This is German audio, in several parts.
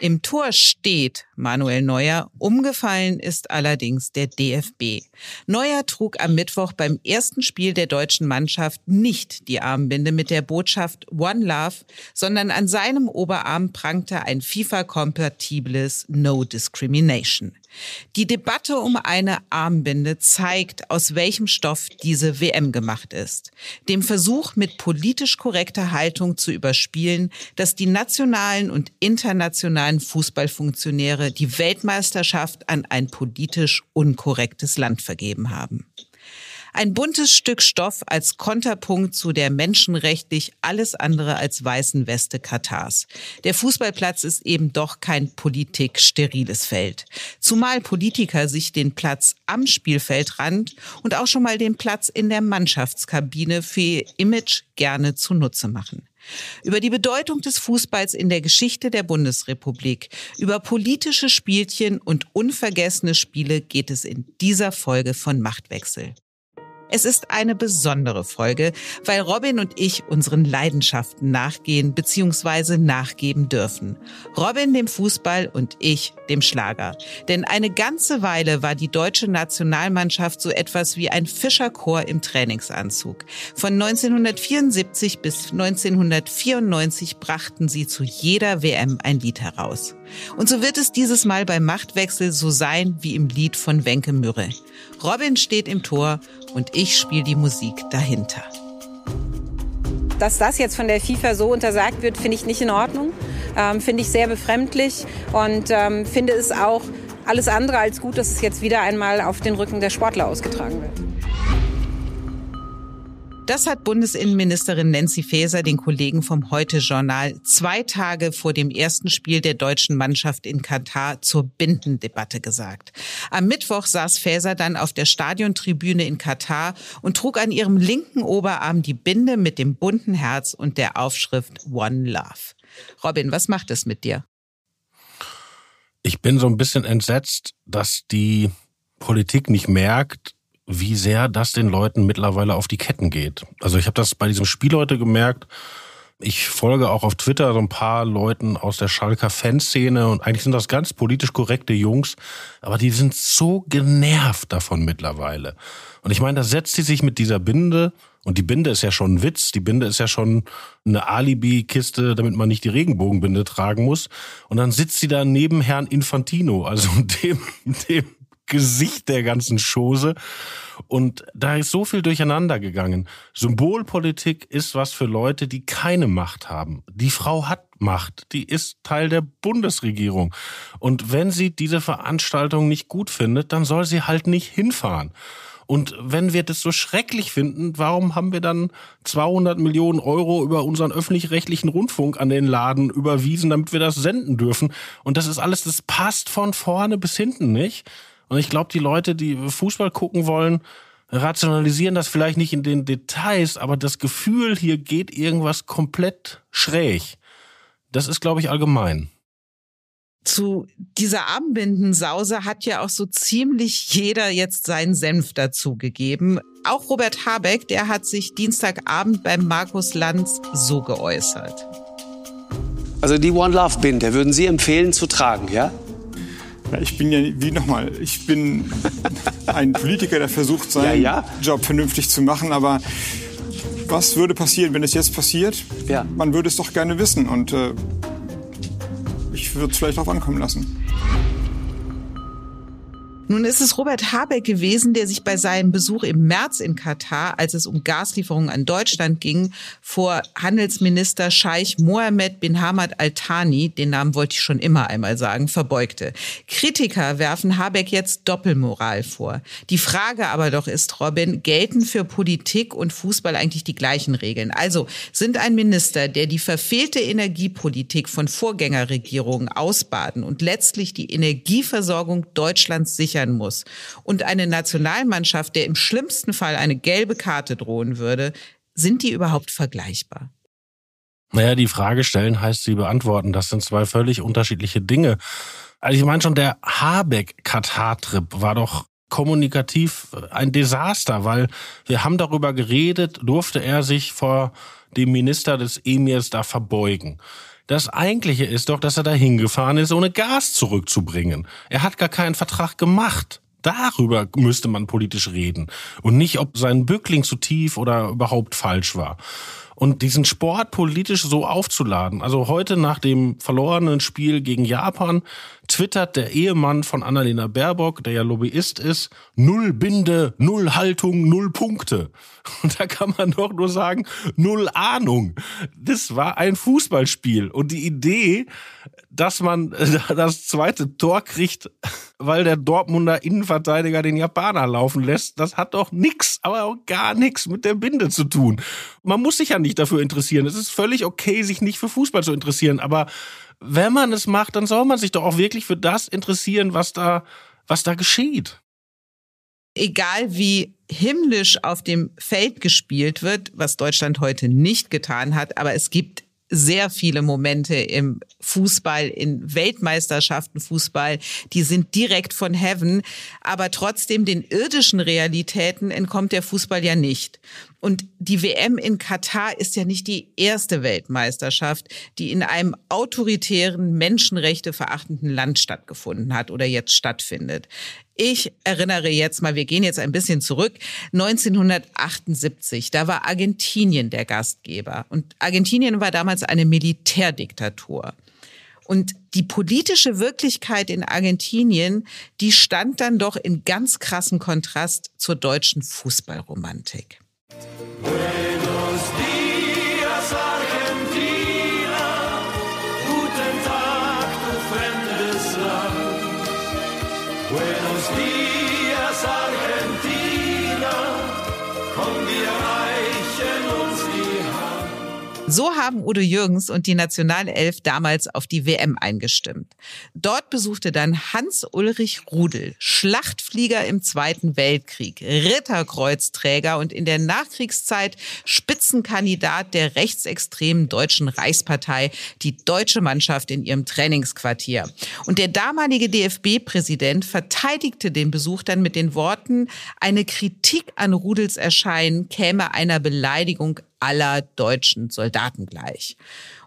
Im Tor steht Manuel Neuer. Umgefallen ist allerdings der DFB. Neuer trug am Mittwoch beim ersten Spiel der deutschen Mannschaft nicht die Armbinde mit der Botschaft One Love, sondern an seinem Oberarm prangte ein FIFA-kompatibles No Discrimination. Die Debatte um eine Armbinde zeigt, aus welchem Stoff diese WM gemacht ist. Dem Versuch, mit politisch korrekter Haltung zu überspielen, dass die nationalen und internationalen Fußballfunktionäre die Weltmeisterschaft an ein politisch unkorrektes Land vergeben haben. Ein buntes Stück Stoff als Konterpunkt zu der menschenrechtlich alles andere als weißen Weste Katars. Der Fußballplatz ist eben doch kein politik-steriles Feld. Zumal Politiker sich den Platz am Spielfeldrand und auch schon mal den Platz in der Mannschaftskabine für ihr Image gerne zunutze machen. Über die Bedeutung des Fußballs in der Geschichte der Bundesrepublik, über politische Spielchen und unvergessene Spiele geht es in dieser Folge von Machtwechsel. Es ist eine besondere Folge, weil Robin und ich unseren Leidenschaften nachgehen bzw. nachgeben dürfen. Robin dem Fußball und ich dem Schlager. Denn eine ganze Weile war die deutsche Nationalmannschaft so etwas wie ein Fischerchor im Trainingsanzug. Von 1974 bis 1994 brachten sie zu jeder WM ein Lied heraus. Und so wird es dieses Mal beim Machtwechsel so sein wie im Lied von Wenke Mürre. Robin steht im Tor und ich spiele die Musik dahinter. Dass das jetzt von der FIFA so untersagt wird, finde ich nicht in Ordnung. Ähm, finde ich sehr befremdlich und ähm, finde es auch alles andere als gut, dass es jetzt wieder einmal auf den Rücken der Sportler ausgetragen wird. Das hat Bundesinnenministerin Nancy Faeser den Kollegen vom Heute-Journal zwei Tage vor dem ersten Spiel der deutschen Mannschaft in Katar zur Bindendebatte gesagt. Am Mittwoch saß Faeser dann auf der Stadiontribüne in Katar und trug an ihrem linken Oberarm die Binde mit dem bunten Herz und der Aufschrift One Love. Robin, was macht es mit dir? Ich bin so ein bisschen entsetzt, dass die Politik nicht merkt, wie sehr das den Leuten mittlerweile auf die Ketten geht. Also ich habe das bei diesem Spiel heute gemerkt. Ich folge auch auf Twitter so ein paar Leuten aus der Schalker Fanszene und eigentlich sind das ganz politisch korrekte Jungs, aber die sind so genervt davon mittlerweile. Und ich meine, da setzt sie sich mit dieser Binde und die Binde ist ja schon ein Witz, die Binde ist ja schon eine Alibi-Kiste, damit man nicht die Regenbogenbinde tragen muss. Und dann sitzt sie da neben Herrn Infantino, also dem, dem Gesicht der ganzen Chose. Und da ist so viel durcheinander gegangen. Symbolpolitik ist was für Leute, die keine Macht haben. Die Frau hat Macht. Die ist Teil der Bundesregierung. Und wenn sie diese Veranstaltung nicht gut findet, dann soll sie halt nicht hinfahren. Und wenn wir das so schrecklich finden, warum haben wir dann 200 Millionen Euro über unseren öffentlich-rechtlichen Rundfunk an den Laden überwiesen, damit wir das senden dürfen? Und das ist alles, das passt von vorne bis hinten nicht. Und ich glaube, die Leute, die Fußball gucken wollen, rationalisieren das vielleicht nicht in den Details, aber das Gefühl, hier geht irgendwas komplett schräg. Das ist, glaube ich, allgemein. Zu dieser Armbindensause hat ja auch so ziemlich jeder jetzt seinen Senf dazugegeben. Auch Robert Habeck, der hat sich Dienstagabend beim Markus Lanz so geäußert. Also die One Love Binde würden Sie empfehlen zu tragen, ja? Ja, ich bin ja, wie nochmal, ich bin ein Politiker, der versucht, seinen ja, ja. Job vernünftig zu machen, aber was würde passieren, wenn es jetzt passiert? Ja. Man würde es doch gerne wissen und äh, ich würde es vielleicht darauf ankommen lassen. Nun ist es Robert Habeck gewesen, der sich bei seinem Besuch im März in Katar, als es um Gaslieferungen an Deutschland ging, vor Handelsminister Scheich Mohammed bin Hamad Al Thani, den Namen wollte ich schon immer einmal sagen, verbeugte. Kritiker werfen Habeck jetzt Doppelmoral vor. Die Frage aber doch ist, Robin, gelten für Politik und Fußball eigentlich die gleichen Regeln? Also sind ein Minister, der die verfehlte Energiepolitik von Vorgängerregierungen ausbaden und letztlich die Energieversorgung Deutschlands sichern sichern muss und eine Nationalmannschaft, der im schlimmsten Fall eine gelbe Karte drohen würde, sind die überhaupt vergleichbar? Naja, die Frage stellen heißt sie beantworten. Das sind zwei völlig unterschiedliche Dinge. Also ich meine schon, der Habeck-Katar-Trip war doch kommunikativ ein Desaster, weil wir haben darüber geredet, durfte er sich vor dem Minister des Emirs da verbeugen. Das Eigentliche ist doch, dass er da hingefahren ist, ohne Gas zurückzubringen. Er hat gar keinen Vertrag gemacht. Darüber müsste man politisch reden und nicht, ob sein Bückling zu tief oder überhaupt falsch war. Und diesen Sport politisch so aufzuladen. Also heute nach dem verlorenen Spiel gegen Japan twittert der Ehemann von Annalena Baerbock, der ja Lobbyist ist, null Binde, null Haltung, null Punkte. Und da kann man doch nur sagen, null Ahnung. Das war ein Fußballspiel. Und die Idee, dass man das zweite Tor kriegt, weil der Dortmunder Innenverteidiger den Japaner laufen lässt, das hat doch nix, aber auch gar nichts mit der Binde zu tun. Man muss sich ja nicht dafür interessieren. Es ist völlig okay, sich nicht für Fußball zu interessieren, aber wenn man es macht, dann soll man sich doch auch wirklich für das interessieren, was da, was da geschieht. Egal wie himmlisch auf dem Feld gespielt wird, was Deutschland heute nicht getan hat, aber es gibt sehr viele Momente im Fußball, in Weltmeisterschaften Fußball, die sind direkt von Heaven, aber trotzdem den irdischen Realitäten entkommt der Fußball ja nicht. Und die WM in Katar ist ja nicht die erste Weltmeisterschaft, die in einem autoritären, Menschenrechte verachtenden Land stattgefunden hat oder jetzt stattfindet. Ich erinnere jetzt mal, wir gehen jetzt ein bisschen zurück. 1978, da war Argentinien der Gastgeber. Und Argentinien war damals eine Militärdiktatur. Und die politische Wirklichkeit in Argentinien, die stand dann doch in ganz krassen Kontrast zur deutschen Fußballromantik. So haben Udo Jürgens und die Nationalelf damals auf die WM eingestimmt. Dort besuchte dann Hans-Ulrich Rudel, Schlachtflieger im Zweiten Weltkrieg, Ritterkreuzträger und in der Nachkriegszeit Spitzenkandidat der rechtsextremen Deutschen Reichspartei, die deutsche Mannschaft in ihrem Trainingsquartier. Und der damalige DFB-Präsident verteidigte den Besuch dann mit den Worten, eine Kritik an Rudels Erscheinen käme einer Beleidigung aller deutschen Soldaten gleich.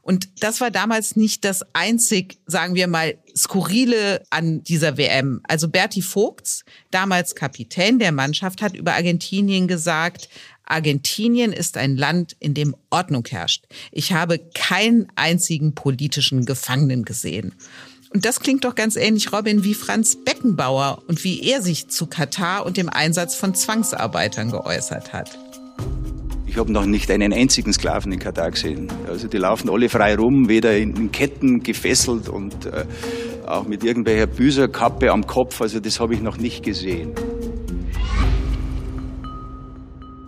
Und das war damals nicht das einzig, sagen wir mal, skurrile an dieser WM. Also Berti Vogts, damals Kapitän der Mannschaft, hat über Argentinien gesagt, Argentinien ist ein Land, in dem Ordnung herrscht. Ich habe keinen einzigen politischen Gefangenen gesehen. Und das klingt doch ganz ähnlich, Robin, wie Franz Beckenbauer und wie er sich zu Katar und dem Einsatz von Zwangsarbeitern geäußert hat. Ich habe noch nicht einen einzigen Sklaven in Katar gesehen. Also die laufen alle frei rum, weder in Ketten gefesselt und äh, auch mit irgendwelcher Büserkappe am Kopf. Also das habe ich noch nicht gesehen.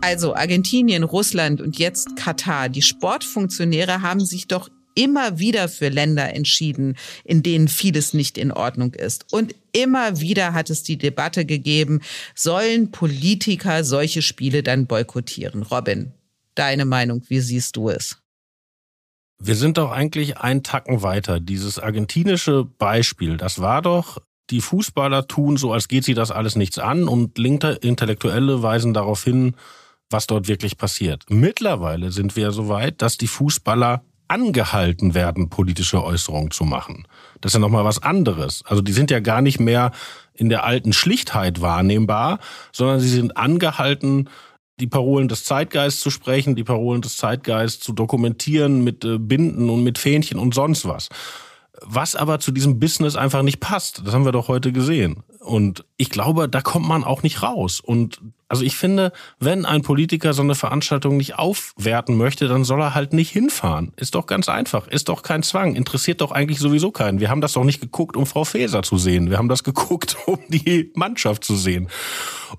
Also Argentinien, Russland und jetzt Katar. Die Sportfunktionäre haben sich doch immer wieder für Länder entschieden, in denen vieles nicht in Ordnung ist. Und immer wieder hat es die Debatte gegeben, sollen Politiker solche Spiele dann boykottieren? Robin, deine Meinung, wie siehst du es? Wir sind doch eigentlich einen Tacken weiter. Dieses argentinische Beispiel, das war doch, die Fußballer tun so, als geht sie das alles nichts an und linke Intellektuelle weisen darauf hin, was dort wirklich passiert. Mittlerweile sind wir so weit, dass die Fußballer angehalten werden, politische Äußerungen zu machen. Das ist ja nochmal was anderes. Also die sind ja gar nicht mehr in der alten Schlichtheit wahrnehmbar, sondern sie sind angehalten, die Parolen des Zeitgeists zu sprechen, die Parolen des Zeitgeists zu dokumentieren mit äh, Binden und mit Fähnchen und sonst was. was aber zu diesem Business einfach nicht passt. Das haben wir doch heute gesehen. Und ich glaube, da kommt man auch nicht raus. Und also ich finde, wenn ein Politiker so eine Veranstaltung nicht aufwerten möchte, dann soll er halt nicht hinfahren. Ist doch ganz einfach. Ist doch kein Zwang. Interessiert doch eigentlich sowieso keinen. Wir haben das doch nicht geguckt, um Frau Faeser zu sehen. Wir haben das geguckt, um die Mannschaft zu sehen.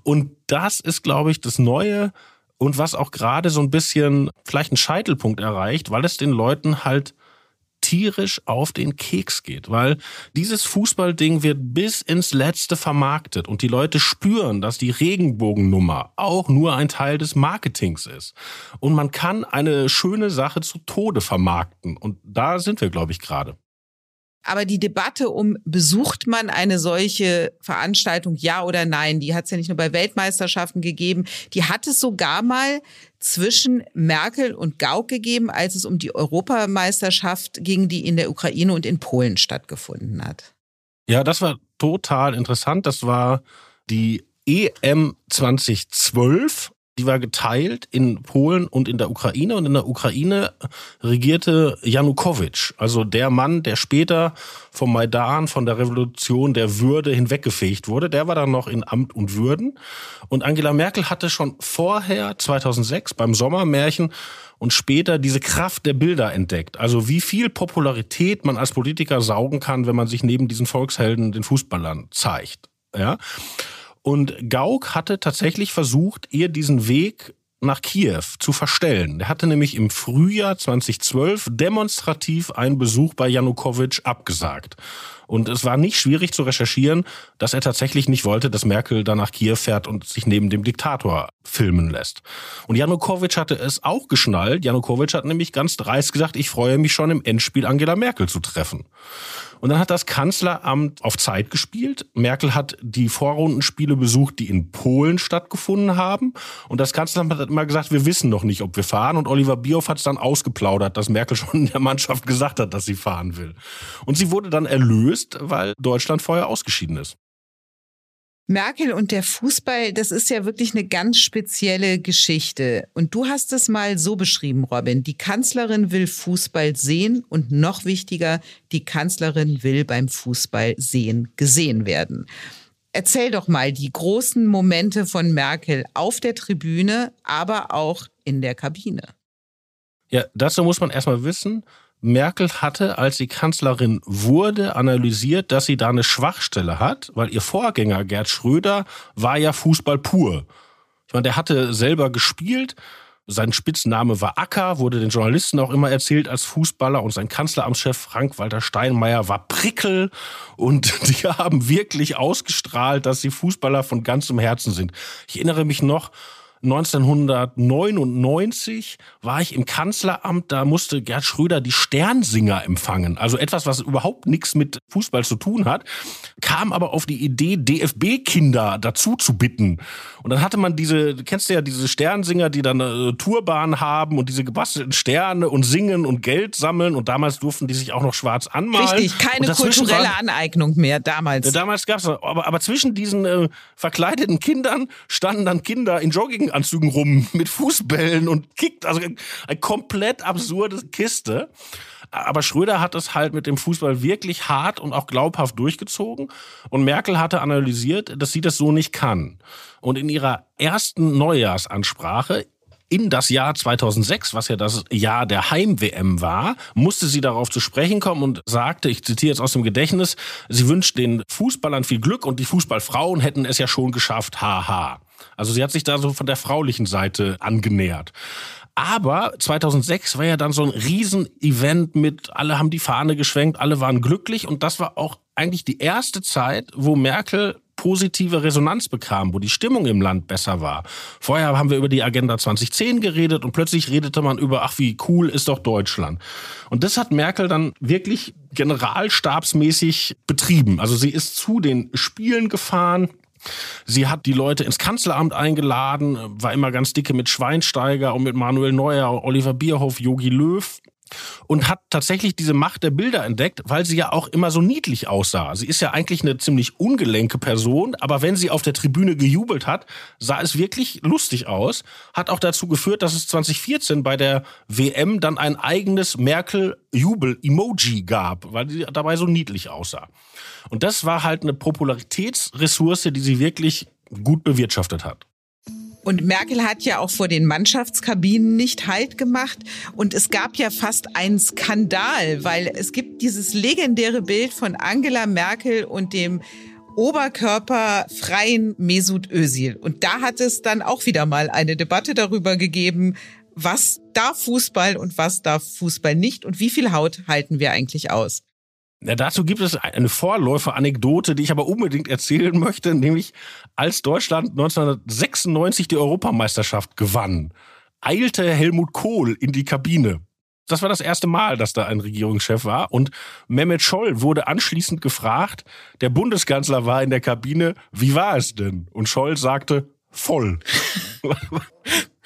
Und das ist, glaube ich, das Neue und was auch gerade so ein bisschen vielleicht einen Scheitelpunkt erreicht, weil es den Leuten halt tierisch auf den Keks geht, weil dieses Fußballding wird bis ins Letzte vermarktet und die Leute spüren, dass die Regenbogennummer auch nur ein Teil des Marketings ist. Und man kann eine schöne Sache zu Tode vermarkten und da sind wir, glaube ich, gerade. Aber die Debatte um, besucht man eine solche Veranstaltung, ja oder nein, die hat es ja nicht nur bei Weltmeisterschaften gegeben, die hat es sogar mal zwischen Merkel und Gauck gegeben, als es um die Europameisterschaft ging, die in der Ukraine und in Polen stattgefunden hat. Ja, das war total interessant. Das war die EM 2012 die war geteilt in Polen und in der Ukraine. Und in der Ukraine regierte Janukowitsch, also der Mann, der später vom Maidan, von der Revolution der Würde hinweggefegt wurde. Der war dann noch in Amt und Würden. Und Angela Merkel hatte schon vorher, 2006, beim Sommermärchen und später diese Kraft der Bilder entdeckt. Also wie viel Popularität man als Politiker saugen kann, wenn man sich neben diesen Volkshelden, den Fußballern, zeigt. Ja. Und Gauck hatte tatsächlich versucht, ihr diesen Weg nach Kiew zu verstellen. Er hatte nämlich im Frühjahr 2012 demonstrativ einen Besuch bei Janukowitsch abgesagt. Und es war nicht schwierig zu recherchieren, dass er tatsächlich nicht wollte, dass Merkel dann nach Kiew fährt und sich neben dem Diktator filmen lässt. Und Janukowitsch hatte es auch geschnallt. Janukowitsch hat nämlich ganz dreist gesagt, ich freue mich schon im Endspiel Angela Merkel zu treffen. Und dann hat das Kanzleramt auf Zeit gespielt. Merkel hat die Vorrundenspiele besucht, die in Polen stattgefunden haben. Und das Kanzleramt hat immer gesagt, wir wissen noch nicht, ob wir fahren. Und Oliver Bierhoff hat es dann ausgeplaudert, dass Merkel schon in der Mannschaft gesagt hat, dass sie fahren will. Und sie wurde dann erlöst, weil Deutschland vorher ausgeschieden ist. Merkel und der Fußball, das ist ja wirklich eine ganz spezielle Geschichte. Und du hast es mal so beschrieben, Robin. Die Kanzlerin will Fußball sehen und noch wichtiger, die Kanzlerin will beim Fußball sehen gesehen werden. Erzähl doch mal die großen Momente von Merkel auf der Tribüne, aber auch in der Kabine. Ja, dazu muss man erstmal wissen, Merkel hatte, als sie Kanzlerin wurde, analysiert, dass sie da eine Schwachstelle hat, weil ihr Vorgänger Gerd Schröder war ja Fußball pur. Ich meine, der hatte selber gespielt. Sein Spitzname war Acker, wurde den Journalisten auch immer erzählt als Fußballer und sein Kanzleramtschef Frank-Walter Steinmeier war Prickel und die haben wirklich ausgestrahlt, dass sie Fußballer von ganzem Herzen sind. Ich erinnere mich noch, 1999 war ich im Kanzleramt, da musste Gerd Schröder die Sternsinger empfangen. Also etwas, was überhaupt nichts mit Fußball zu tun hat, kam aber auf die Idee, DFB-Kinder dazu zu bitten. Und dann hatte man diese, kennst du ja diese Sternsinger, die dann äh, Tourbahn haben und diese gebastelten Sterne und singen und Geld sammeln. Und damals durften die sich auch noch schwarz anmalen. Richtig, keine kulturelle Aneignung mehr damals. Damals gab's aber, aber zwischen diesen äh, verkleideten Kindern standen dann Kinder in Jogging Jogginganzügen rum mit Fußbällen und kickt. Also eine komplett absurde Kiste. Aber Schröder hat es halt mit dem Fußball wirklich hart und auch glaubhaft durchgezogen. Und Merkel hatte analysiert, dass sie das so nicht kann. Und in ihrer ersten Neujahrsansprache in das Jahr 2006, was ja das Jahr der Heim-WM war, musste sie darauf zu sprechen kommen und sagte, ich zitiere jetzt aus dem Gedächtnis, sie wünscht den Fußballern viel Glück und die Fußballfrauen hätten es ja schon geschafft, haha. Also sie hat sich da so von der fraulichen Seite angenähert. Aber 2006 war ja dann so ein Riesenevent mit, alle haben die Fahne geschwenkt, alle waren glücklich und das war auch eigentlich die erste Zeit, wo Merkel positive Resonanz bekam, wo die Stimmung im Land besser war. Vorher haben wir über die Agenda 2010 geredet und plötzlich redete man über, ach, wie cool ist doch Deutschland. Und das hat Merkel dann wirklich generalstabsmäßig betrieben. Also sie ist zu den Spielen gefahren, Sie hat die Leute ins Kanzleramt eingeladen, war immer ganz dicke mit Schweinsteiger und mit Manuel Neuer, Oliver Bierhoff, Yogi Löw. Und hat tatsächlich diese Macht der Bilder entdeckt, weil sie ja auch immer so niedlich aussah. Sie ist ja eigentlich eine ziemlich ungelenke Person, aber wenn sie auf der Tribüne gejubelt hat, sah es wirklich lustig aus. Hat auch dazu geführt, dass es 2014 bei der WM dann ein eigenes Merkel-Jubel-Emoji gab, weil sie dabei so niedlich aussah. Und das war halt eine Popularitätsressource, die sie wirklich gut bewirtschaftet hat. Und Merkel hat ja auch vor den Mannschaftskabinen nicht Halt gemacht. Und es gab ja fast einen Skandal, weil es gibt dieses legendäre Bild von Angela Merkel und dem oberkörperfreien Mesut Özil. Und da hat es dann auch wieder mal eine Debatte darüber gegeben, was darf Fußball und was darf Fußball nicht und wie viel Haut halten wir eigentlich aus. Ja, dazu gibt es eine Vorläufer-Anekdote, die ich aber unbedingt erzählen möchte, nämlich als Deutschland 1996 die Europameisterschaft gewann, eilte Helmut Kohl in die Kabine. Das war das erste Mal, dass da ein Regierungschef war. Und Mehmet Scholl wurde anschließend gefragt, der Bundeskanzler war in der Kabine, wie war es denn? Und Scholl sagte, voll.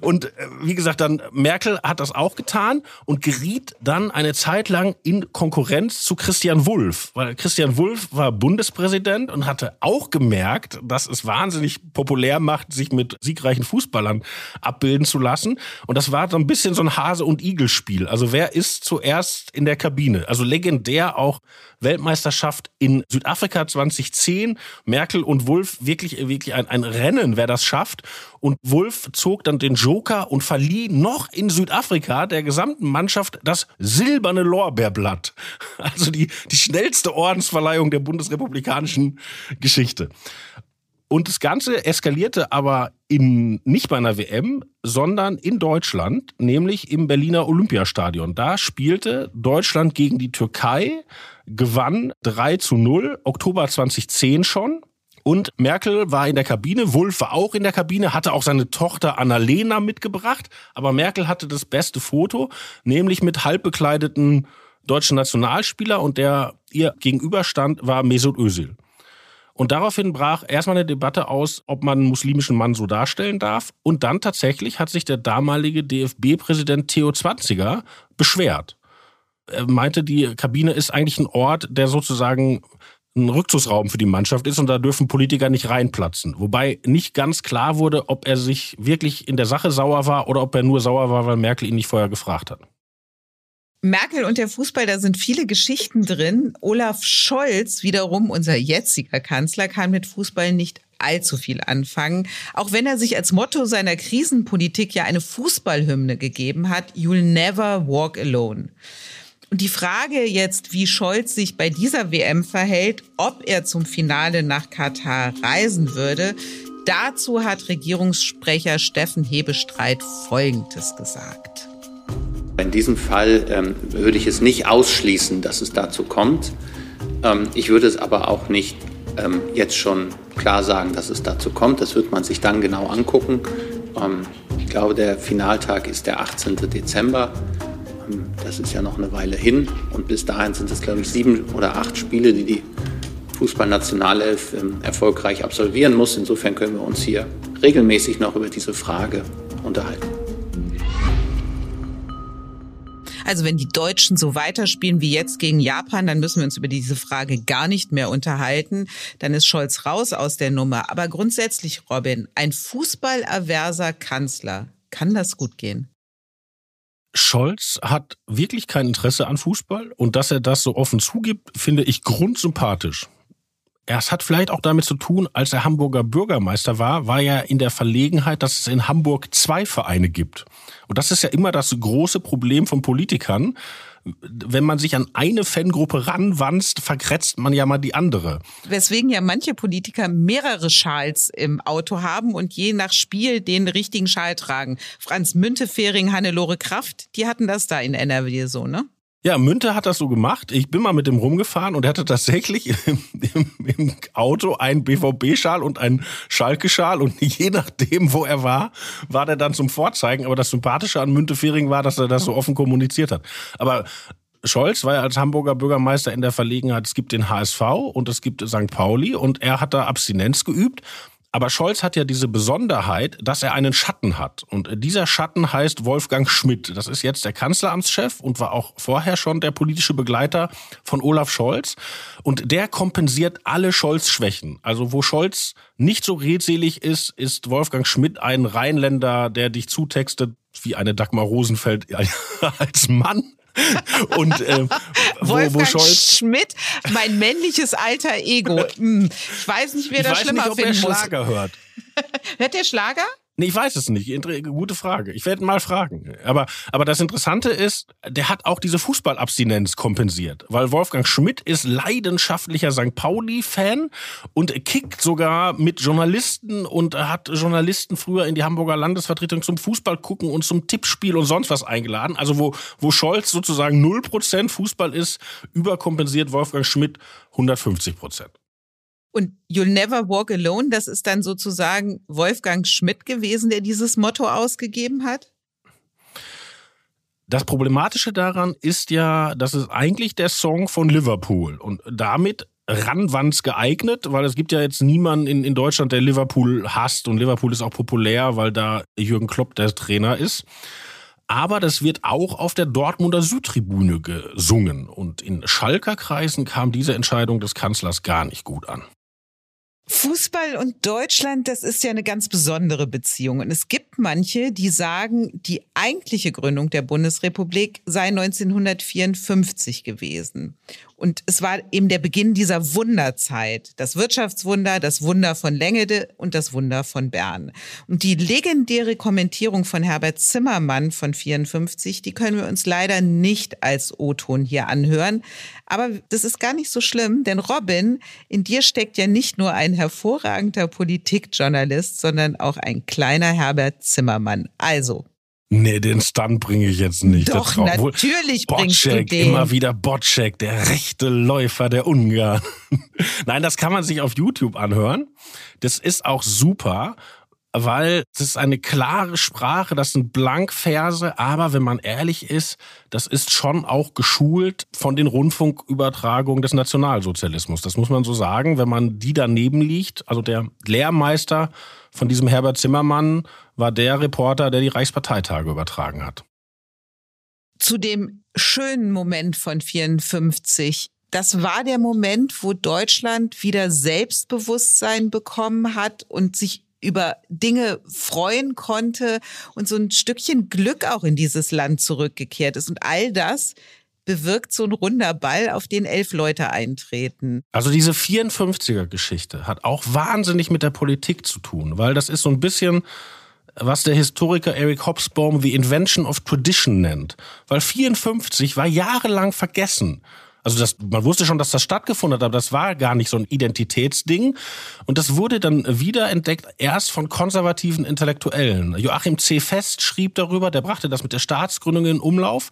Und äh, wie gesagt, dann Merkel hat das auch getan und geriet dann eine Zeit lang in Konkurrenz zu Christian Wulff, weil Christian Wulff war Bundespräsident und hatte auch gemerkt, dass es wahnsinnig populär macht, sich mit siegreichen Fußballern abbilden zu lassen. Und das war so ein bisschen so ein Hase- und Igel-Spiel. Also wer ist zuerst in der Kabine? Also legendär auch Weltmeisterschaft in Südafrika 2010. Merkel und Wulff wirklich, wirklich ein, ein Rennen, wer das schafft. Und Wulff zog dann den Joker und verlieh noch in Südafrika der gesamten Mannschaft das silberne Lorbeerblatt. Also die, die schnellste Ordensverleihung der bundesrepublikanischen Geschichte. Und das Ganze eskalierte aber in, nicht bei einer WM, sondern in Deutschland, nämlich im Berliner Olympiastadion. Da spielte Deutschland gegen die Türkei, gewann 3 zu 0, Oktober 2010 schon. Und Merkel war in der Kabine, Wulff war auch in der Kabine, hatte auch seine Tochter Annalena mitgebracht. Aber Merkel hatte das beste Foto, nämlich mit halbbekleideten deutschen Nationalspieler und der ihr gegenüberstand war Mesut Özil. Und daraufhin brach erstmal eine Debatte aus, ob man einen muslimischen Mann so darstellen darf. Und dann tatsächlich hat sich der damalige DFB-Präsident Theo Zwanziger beschwert. Er meinte, die Kabine ist eigentlich ein Ort, der sozusagen ein Rückzugsraum für die Mannschaft ist und da dürfen Politiker nicht reinplatzen. Wobei nicht ganz klar wurde, ob er sich wirklich in der Sache sauer war oder ob er nur sauer war, weil Merkel ihn nicht vorher gefragt hat. Merkel und der Fußball, da sind viele Geschichten drin. Olaf Scholz, wiederum unser jetziger Kanzler, kann mit Fußball nicht allzu viel anfangen, auch wenn er sich als Motto seiner Krisenpolitik ja eine Fußballhymne gegeben hat, You'll never walk alone. Und die Frage jetzt, wie Scholz sich bei dieser WM verhält, ob er zum Finale nach Katar reisen würde, dazu hat Regierungssprecher Steffen Hebestreit Folgendes gesagt. In diesem Fall ähm, würde ich es nicht ausschließen, dass es dazu kommt. Ähm, ich würde es aber auch nicht ähm, jetzt schon klar sagen, dass es dazu kommt. Das wird man sich dann genau angucken. Ähm, ich glaube, der Finaltag ist der 18. Dezember. Das ist ja noch eine Weile hin. Und bis dahin sind es, glaube ich, sieben oder acht Spiele, die die Fußballnationalelf ähm, erfolgreich absolvieren muss. Insofern können wir uns hier regelmäßig noch über diese Frage unterhalten. Also wenn die Deutschen so weiterspielen wie jetzt gegen Japan, dann müssen wir uns über diese Frage gar nicht mehr unterhalten. Dann ist Scholz raus aus der Nummer. Aber grundsätzlich, Robin, ein fußballerverser Kanzler, kann das gut gehen? Scholz hat wirklich kein Interesse an Fußball und dass er das so offen zugibt, finde ich grundsympathisch. Es hat vielleicht auch damit zu tun, als er Hamburger Bürgermeister war, war er in der Verlegenheit, dass es in Hamburg zwei Vereine gibt. Und das ist ja immer das große Problem von Politikern, wenn man sich an eine Fangruppe ranwanzt, verkretzt man ja mal die andere. Weswegen ja manche Politiker mehrere Schals im Auto haben und je nach Spiel den richtigen Schal tragen. Franz Müntefering, Hannelore Kraft, die hatten das da in NRW so, ne? Ja, Münte hat das so gemacht. Ich bin mal mit dem rumgefahren und er hatte tatsächlich im, im, im Auto einen BVB-Schal und einen Schalke-Schal und je nachdem, wo er war, war der dann zum Vorzeigen. Aber das Sympathische an Müntefering war, dass er das so offen kommuniziert hat. Aber Scholz war ja als Hamburger Bürgermeister in der Verlegenheit, es gibt den HSV und es gibt St. Pauli und er hat da Abstinenz geübt. Aber Scholz hat ja diese Besonderheit, dass er einen Schatten hat. Und dieser Schatten heißt Wolfgang Schmidt. Das ist jetzt der Kanzleramtschef und war auch vorher schon der politische Begleiter von Olaf Scholz. Und der kompensiert alle Scholz-Schwächen. Also wo Scholz nicht so redselig ist, ist Wolfgang Schmidt ein Rheinländer, der dich zutextet wie eine Dagmar Rosenfeld als Mann und äh, wo, Wolfgang wo Scholz Schmidt, mein männliches alter Ego. Hm, ich weiß nicht, wer das schlimmer nicht, ob finden er Schlager muss. hört. Hört der Schlager? Nee, ich weiß es nicht. Gute Frage. Ich werde mal fragen. Aber, aber das Interessante ist, der hat auch diese Fußballabstinenz kompensiert. Weil Wolfgang Schmidt ist leidenschaftlicher St. Pauli-Fan und kickt sogar mit Journalisten und hat Journalisten früher in die Hamburger Landesvertretung zum Fußball gucken und zum Tippspiel und sonst was eingeladen. Also wo, wo Scholz sozusagen 0% Fußball ist, überkompensiert Wolfgang Schmidt 150 Prozent. Und You'll Never Walk Alone, das ist dann sozusagen Wolfgang Schmidt gewesen, der dieses Motto ausgegeben hat? Das Problematische daran ist ja, das ist eigentlich der Song von Liverpool und damit ranwands geeignet, weil es gibt ja jetzt niemanden in, in Deutschland, der Liverpool hasst und Liverpool ist auch populär, weil da Jürgen Klopp der Trainer ist. Aber das wird auch auf der Dortmunder Südtribüne gesungen und in Schalker Kreisen kam diese Entscheidung des Kanzlers gar nicht gut an. Fußball und Deutschland, das ist ja eine ganz besondere Beziehung. Und es gibt manche, die sagen, die eigentliche Gründung der Bundesrepublik sei 1954 gewesen. Und es war eben der Beginn dieser Wunderzeit. Das Wirtschaftswunder, das Wunder von Längede und das Wunder von Bern. Und die legendäre Kommentierung von Herbert Zimmermann von 54, die können wir uns leider nicht als O-Ton hier anhören. Aber das ist gar nicht so schlimm, denn Robin, in dir steckt ja nicht nur ein hervorragender Politikjournalist, sondern auch ein kleiner Herbert Zimmermann. Also, Nee, den Stunt bringe ich jetzt nicht. Doch, natürlich bringst du den. immer wieder Botschek, der rechte Läufer der Ungarn. Nein, das kann man sich auf YouTube anhören. Das ist auch super, weil es ist eine klare Sprache, das sind Blankverse, aber wenn man ehrlich ist, das ist schon auch geschult von den Rundfunkübertragungen des Nationalsozialismus. Das muss man so sagen, wenn man die daneben liegt. Also der Lehrmeister von diesem Herbert Zimmermann war der Reporter, der die Reichsparteitage übertragen hat. Zu dem schönen Moment von 54 das war der Moment, wo Deutschland wieder Selbstbewusstsein bekommen hat und sich über Dinge freuen konnte und so ein Stückchen Glück auch in dieses Land zurückgekehrt ist. Und all das bewirkt so ein runder Ball, auf den elf Leute eintreten. Also diese 54er-Geschichte hat auch wahnsinnig mit der Politik zu tun, weil das ist so ein bisschen was der Historiker Eric Hobsbawm The Invention of Tradition nennt. Weil 54 war jahrelang vergessen. Also das, man wusste schon, dass das stattgefunden hat, aber das war gar nicht so ein Identitätsding. Und das wurde dann wiederentdeckt erst von konservativen Intellektuellen. Joachim C. Fest schrieb darüber, der brachte das mit der Staatsgründung in Umlauf,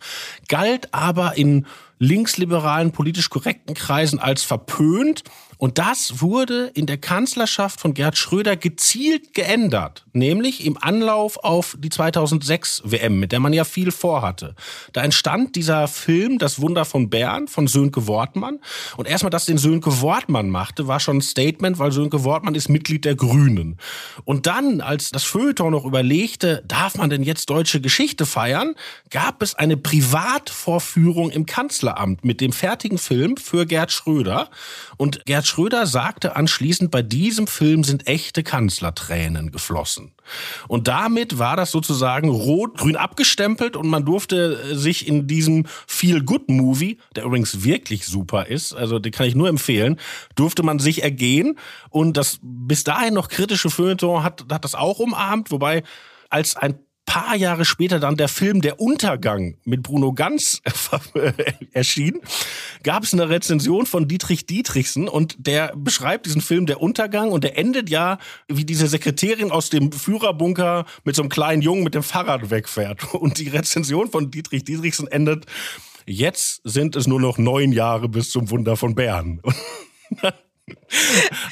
galt aber in linksliberalen, politisch korrekten Kreisen als verpönt und das wurde in der Kanzlerschaft von Gerd Schröder gezielt geändert, nämlich im Anlauf auf die 2006 WM, mit der man ja viel vorhatte. Da entstand dieser Film Das Wunder von Bern von Sönke Wortmann. Und erstmal, dass den Sönke Wortmann machte, war schon ein Statement, weil Sönke Wortmann ist Mitglied der Grünen. Und dann, als das Feuilleton noch überlegte, darf man denn jetzt deutsche Geschichte feiern, gab es eine Privatvorführung im Kanzleramt mit dem fertigen Film für Gerd Schröder. Und Gerd Schröder sagte anschließend, bei diesem Film sind echte Kanzlertränen geflossen. Und damit war das sozusagen rot-grün abgestempelt und man durfte äh, sich in diesem Feel-Good-Movie, der übrigens wirklich super ist, also den kann ich nur empfehlen, durfte man sich ergehen. Und das bis dahin noch kritische Feuilleton hat, hat das auch umarmt, wobei als ein paar Jahre später dann der Film Der Untergang mit Bruno Ganz erschien, gab es eine Rezension von Dietrich Dietrichsen und der beschreibt diesen Film Der Untergang und der endet ja, wie diese Sekretärin aus dem Führerbunker mit so einem kleinen Jungen mit dem Fahrrad wegfährt. Und die Rezension von Dietrich Dietrichsen endet, jetzt sind es nur noch neun Jahre bis zum Wunder von Bern.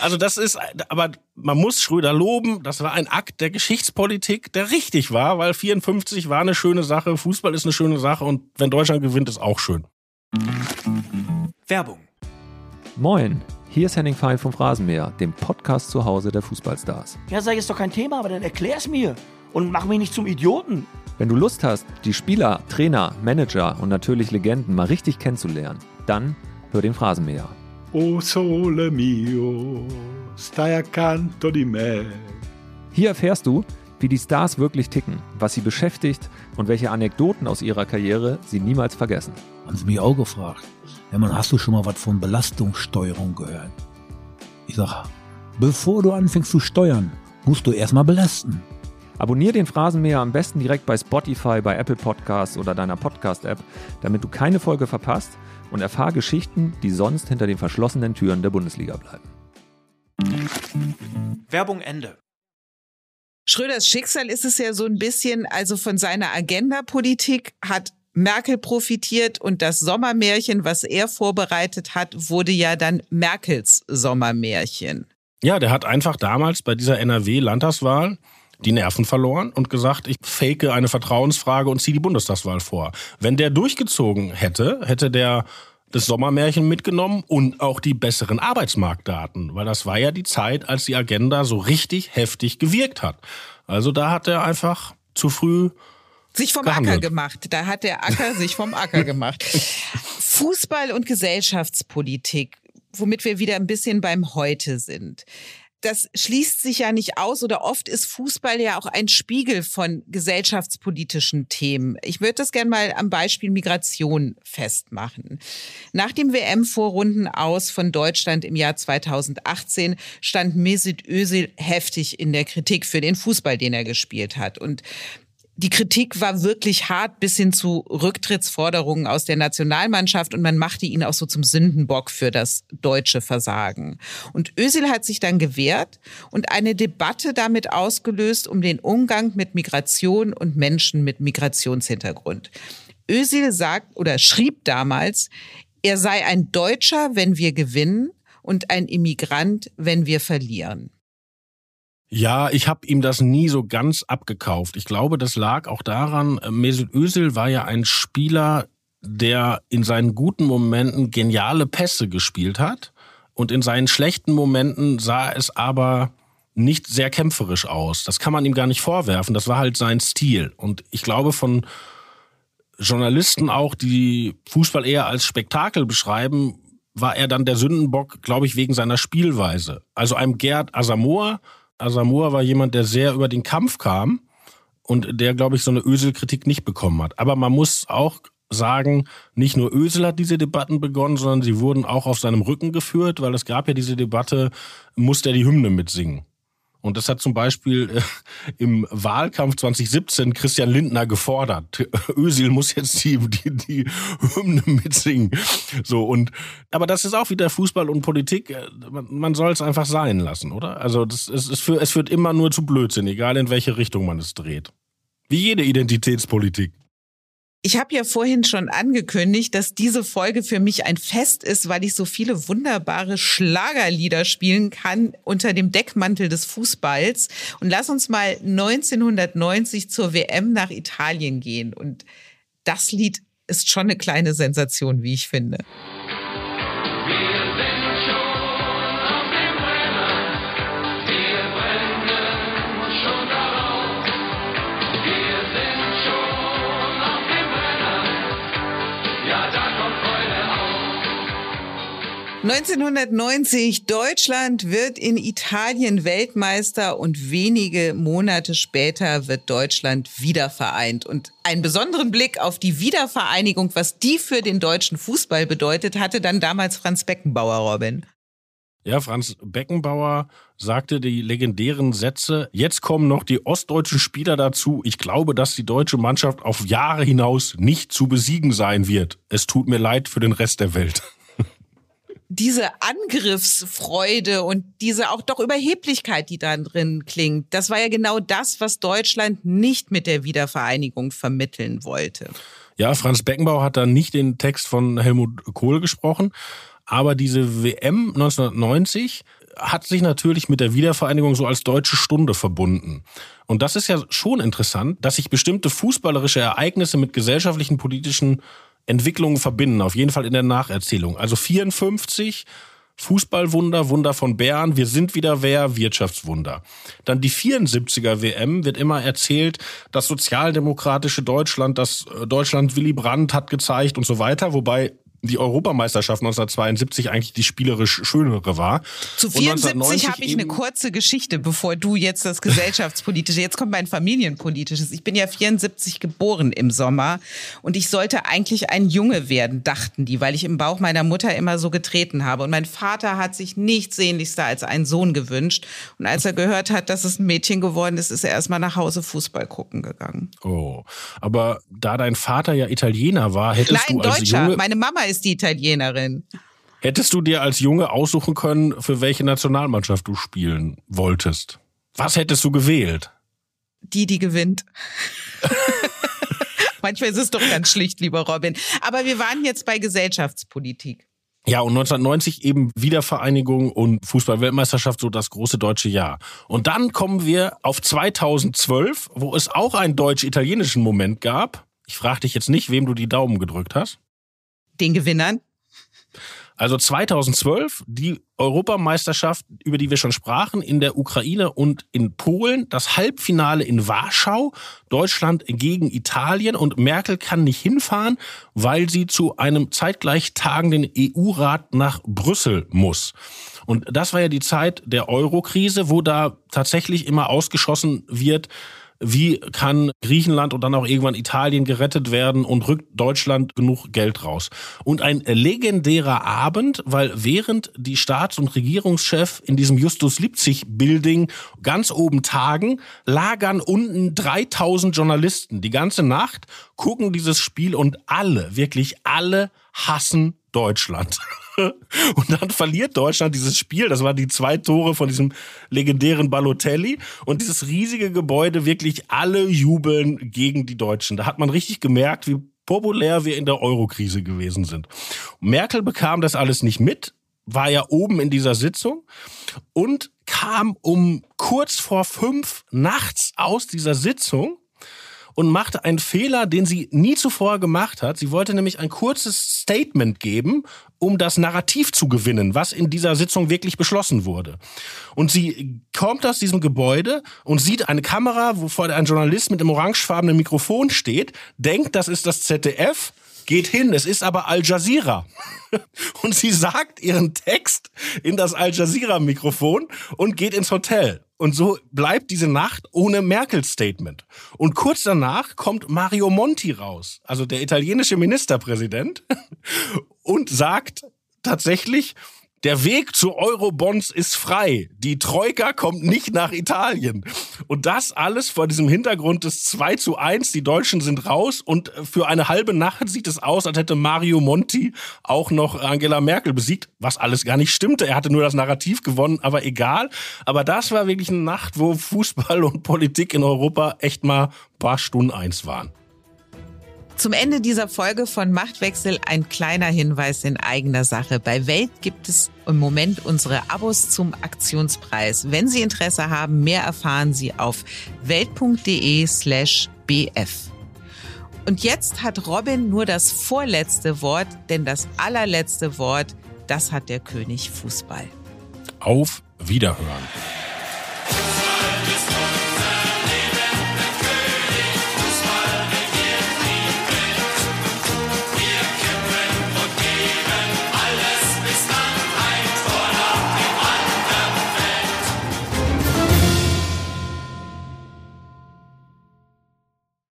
Also das ist, aber man muss Schröder loben, das war ein Akt der Geschichtspolitik, der richtig war, weil 54 war eine schöne Sache, Fußball ist eine schöne Sache und wenn Deutschland gewinnt, ist auch schön. Werbung. Moin. Hier ist Henning Fein vom Phrasenmäher, dem Podcast zu Hause der Fußballstars. Ja, sag ist doch kein Thema, aber dann erklär's mir und mach mich nicht zum Idioten. Wenn du Lust hast, die Spieler, Trainer, Manager und natürlich Legenden mal richtig kennenzulernen, dann hör den Phrasenmäher. O sole mio, stai accanto di me. Hier erfährst du, wie die Stars wirklich ticken, was sie beschäftigt und welche Anekdoten aus ihrer Karriere sie niemals vergessen. Haben sie mich auch gefragt. Ja, man, hast du schon mal was von Belastungssteuerung gehört? Ich sag, bevor du anfängst zu steuern, musst du erstmal belasten. Abonnier den Phrasenmäher am besten direkt bei Spotify, bei Apple Podcasts oder deiner Podcast-App, damit du keine Folge verpasst und erfahr Geschichten, die sonst hinter den verschlossenen Türen der Bundesliga bleiben. Werbung Ende. Schröders Schicksal ist es ja so ein bisschen, also von seiner Agenda-Politik hat Merkel profitiert und das Sommermärchen, was er vorbereitet hat, wurde ja dann Merkels Sommermärchen. Ja, der hat einfach damals bei dieser NRW-Landtagswahl die Nerven verloren und gesagt, ich fake eine Vertrauensfrage und ziehe die Bundestagswahl vor. Wenn der durchgezogen hätte, hätte der das Sommermärchen mitgenommen und auch die besseren Arbeitsmarktdaten, weil das war ja die Zeit, als die Agenda so richtig heftig gewirkt hat. Also da hat er einfach zu früh sich vom gehandelt. Acker gemacht. Da hat der Acker sich vom Acker gemacht. Fußball und Gesellschaftspolitik, womit wir wieder ein bisschen beim Heute sind das schließt sich ja nicht aus oder oft ist Fußball ja auch ein Spiegel von gesellschaftspolitischen Themen. Ich würde das gerne mal am Beispiel Migration festmachen. Nach dem WM-Vorrunden aus von Deutschland im Jahr 2018 stand Mesut Özil heftig in der Kritik für den Fußball, den er gespielt hat. Und die Kritik war wirklich hart bis hin zu Rücktrittsforderungen aus der Nationalmannschaft und man machte ihn auch so zum Sündenbock für das deutsche Versagen. Und Özil hat sich dann gewehrt und eine Debatte damit ausgelöst um den Umgang mit Migration und Menschen mit Migrationshintergrund. Özil sagt oder schrieb damals, er sei ein Deutscher, wenn wir gewinnen und ein Immigrant, wenn wir verlieren. Ja, ich habe ihm das nie so ganz abgekauft. Ich glaube, das lag auch daran, äh, Mesut Özil war ja ein Spieler, der in seinen guten Momenten geniale Pässe gespielt hat und in seinen schlechten Momenten sah es aber nicht sehr kämpferisch aus. Das kann man ihm gar nicht vorwerfen. Das war halt sein Stil. Und ich glaube von Journalisten auch, die Fußball eher als Spektakel beschreiben, war er dann der Sündenbock, glaube ich, wegen seiner Spielweise. Also einem Gerd Asamoah Asamoah war jemand, der sehr über den Kampf kam und der, glaube ich, so eine Ösel-Kritik nicht bekommen hat. Aber man muss auch sagen, nicht nur Ösel hat diese Debatten begonnen, sondern sie wurden auch auf seinem Rücken geführt, weil es gab ja diese Debatte, muss der die Hymne mitsingen? Und das hat zum Beispiel äh, im Wahlkampf 2017 Christian Lindner gefordert. Ösil muss jetzt die, die, die Hymne mitsingen. So und aber das ist auch wieder Fußball und Politik. Äh, man, man soll es einfach sein lassen, oder? Also das es, es, führt, es führt immer nur zu Blödsinn, egal in welche Richtung man es dreht. Wie jede Identitätspolitik. Ich habe ja vorhin schon angekündigt, dass diese Folge für mich ein Fest ist, weil ich so viele wunderbare Schlagerlieder spielen kann unter dem Deckmantel des Fußballs. Und lass uns mal 1990 zur WM nach Italien gehen. Und das Lied ist schon eine kleine Sensation, wie ich finde. 1990, Deutschland wird in Italien Weltmeister und wenige Monate später wird Deutschland wieder vereint. Und einen besonderen Blick auf die Wiedervereinigung, was die für den deutschen Fußball bedeutet, hatte dann damals Franz Beckenbauer, Robin. Ja, Franz Beckenbauer sagte die legendären Sätze, jetzt kommen noch die ostdeutschen Spieler dazu. Ich glaube, dass die deutsche Mannschaft auf Jahre hinaus nicht zu besiegen sein wird. Es tut mir leid für den Rest der Welt. Diese Angriffsfreude und diese auch doch Überheblichkeit, die da drin klingt, das war ja genau das, was Deutschland nicht mit der Wiedervereinigung vermitteln wollte. Ja, Franz Beckenbauer hat da nicht den Text von Helmut Kohl gesprochen, aber diese WM 1990 hat sich natürlich mit der Wiedervereinigung so als deutsche Stunde verbunden. Und das ist ja schon interessant, dass sich bestimmte fußballerische Ereignisse mit gesellschaftlichen, politischen Entwicklungen verbinden, auf jeden Fall in der Nacherzählung. Also 54 Fußballwunder, Wunder von Bern, wir sind wieder wer, Wirtschaftswunder. Dann die 74er WM wird immer erzählt, das sozialdemokratische Deutschland, das äh, Deutschland Willy Brandt hat gezeigt und so weiter, wobei die Europameisterschaft 1972 eigentlich die spielerisch schönere war. Zu Und 74 habe ich eine kurze Geschichte, bevor du jetzt das gesellschaftspolitische, jetzt kommt mein familienpolitisches. Ich bin ja 74 geboren im Sommer und ich sollte eigentlich ein Junge werden, dachten die, weil ich im Bauch meiner Mutter immer so getreten habe. Und mein Vater hat sich nichts sehnlichster als einen Sohn gewünscht. Und als er gehört hat, dass es ein Mädchen geworden ist, ist er erstmal nach Hause Fußball gucken gegangen. Oh, aber da dein Vater ja Italiener war, hättest Nein, du als Deutscher. Junge Meine Mama ist die Italienerin. hättest du dir als Junge aussuchen können, für welche Nationalmannschaft du spielen wolltest. Was hättest du gewählt? die, die gewinnt. Manchmal ist es doch ganz schlicht, lieber Robin. Aber wir waren jetzt bei Gesellschaftspolitik. Ja, und 1990 eben Wiedervereinigung und Fußballweltmeisterschaft, so das große deutsche Jahr. Und dann kommen wir auf 2012, wo es auch einen deutsch-italienischen Moment gab. Ich frage dich jetzt nicht, wem du die Daumen gedrückt hast. Den Gewinnern? Also 2012 die Europameisterschaft, über die wir schon sprachen, in der Ukraine und in Polen, das Halbfinale in Warschau, Deutschland gegen Italien und Merkel kann nicht hinfahren, weil sie zu einem zeitgleich tagenden EU-Rat nach Brüssel muss. Und das war ja die Zeit der Euro-Krise, wo da tatsächlich immer ausgeschossen wird, wie kann Griechenland und dann auch irgendwann Italien gerettet werden und rückt Deutschland genug Geld raus. Und ein legendärer Abend, weil während die Staats- und Regierungschef in diesem Justus Lipzig Building ganz oben tagen, lagern unten 3000 Journalisten die ganze Nacht, gucken dieses Spiel und alle, wirklich alle hassen Deutschland. Und dann verliert Deutschland dieses Spiel. Das waren die zwei Tore von diesem legendären Balotelli. Und dieses riesige Gebäude, wirklich alle jubeln gegen die Deutschen. Da hat man richtig gemerkt, wie populär wir in der Eurokrise gewesen sind. Merkel bekam das alles nicht mit, war ja oben in dieser Sitzung und kam um kurz vor fünf nachts aus dieser Sitzung und machte einen Fehler, den sie nie zuvor gemacht hat. Sie wollte nämlich ein kurzes Statement geben, um das Narrativ zu gewinnen, was in dieser Sitzung wirklich beschlossen wurde. Und sie kommt aus diesem Gebäude und sieht eine Kamera, wo vor ein Journalist mit einem orangefarbenen Mikrofon steht, denkt, das ist das ZDF, geht hin, es ist aber Al Jazeera. Und sie sagt ihren Text in das Al Jazeera-Mikrofon und geht ins Hotel. Und so bleibt diese Nacht ohne Merkel-Statement. Und kurz danach kommt Mario Monti raus, also der italienische Ministerpräsident, und sagt tatsächlich, der Weg zu Eurobonds ist frei. Die Troika kommt nicht nach Italien. Und das alles vor diesem Hintergrund des 2 zu 1. Die Deutschen sind raus und für eine halbe Nacht sieht es aus, als hätte Mario Monti auch noch Angela Merkel besiegt, was alles gar nicht stimmte. Er hatte nur das Narrativ gewonnen, aber egal. Aber das war wirklich eine Nacht, wo Fußball und Politik in Europa echt mal ein paar Stunden eins waren. Zum Ende dieser Folge von Machtwechsel ein kleiner Hinweis in eigener Sache. Bei Welt gibt es im Moment unsere Abos zum Aktionspreis. Wenn Sie Interesse haben, mehr erfahren Sie auf welt.de slash bf. Und jetzt hat Robin nur das vorletzte Wort, denn das allerletzte Wort, das hat der König Fußball. Auf Wiederhören.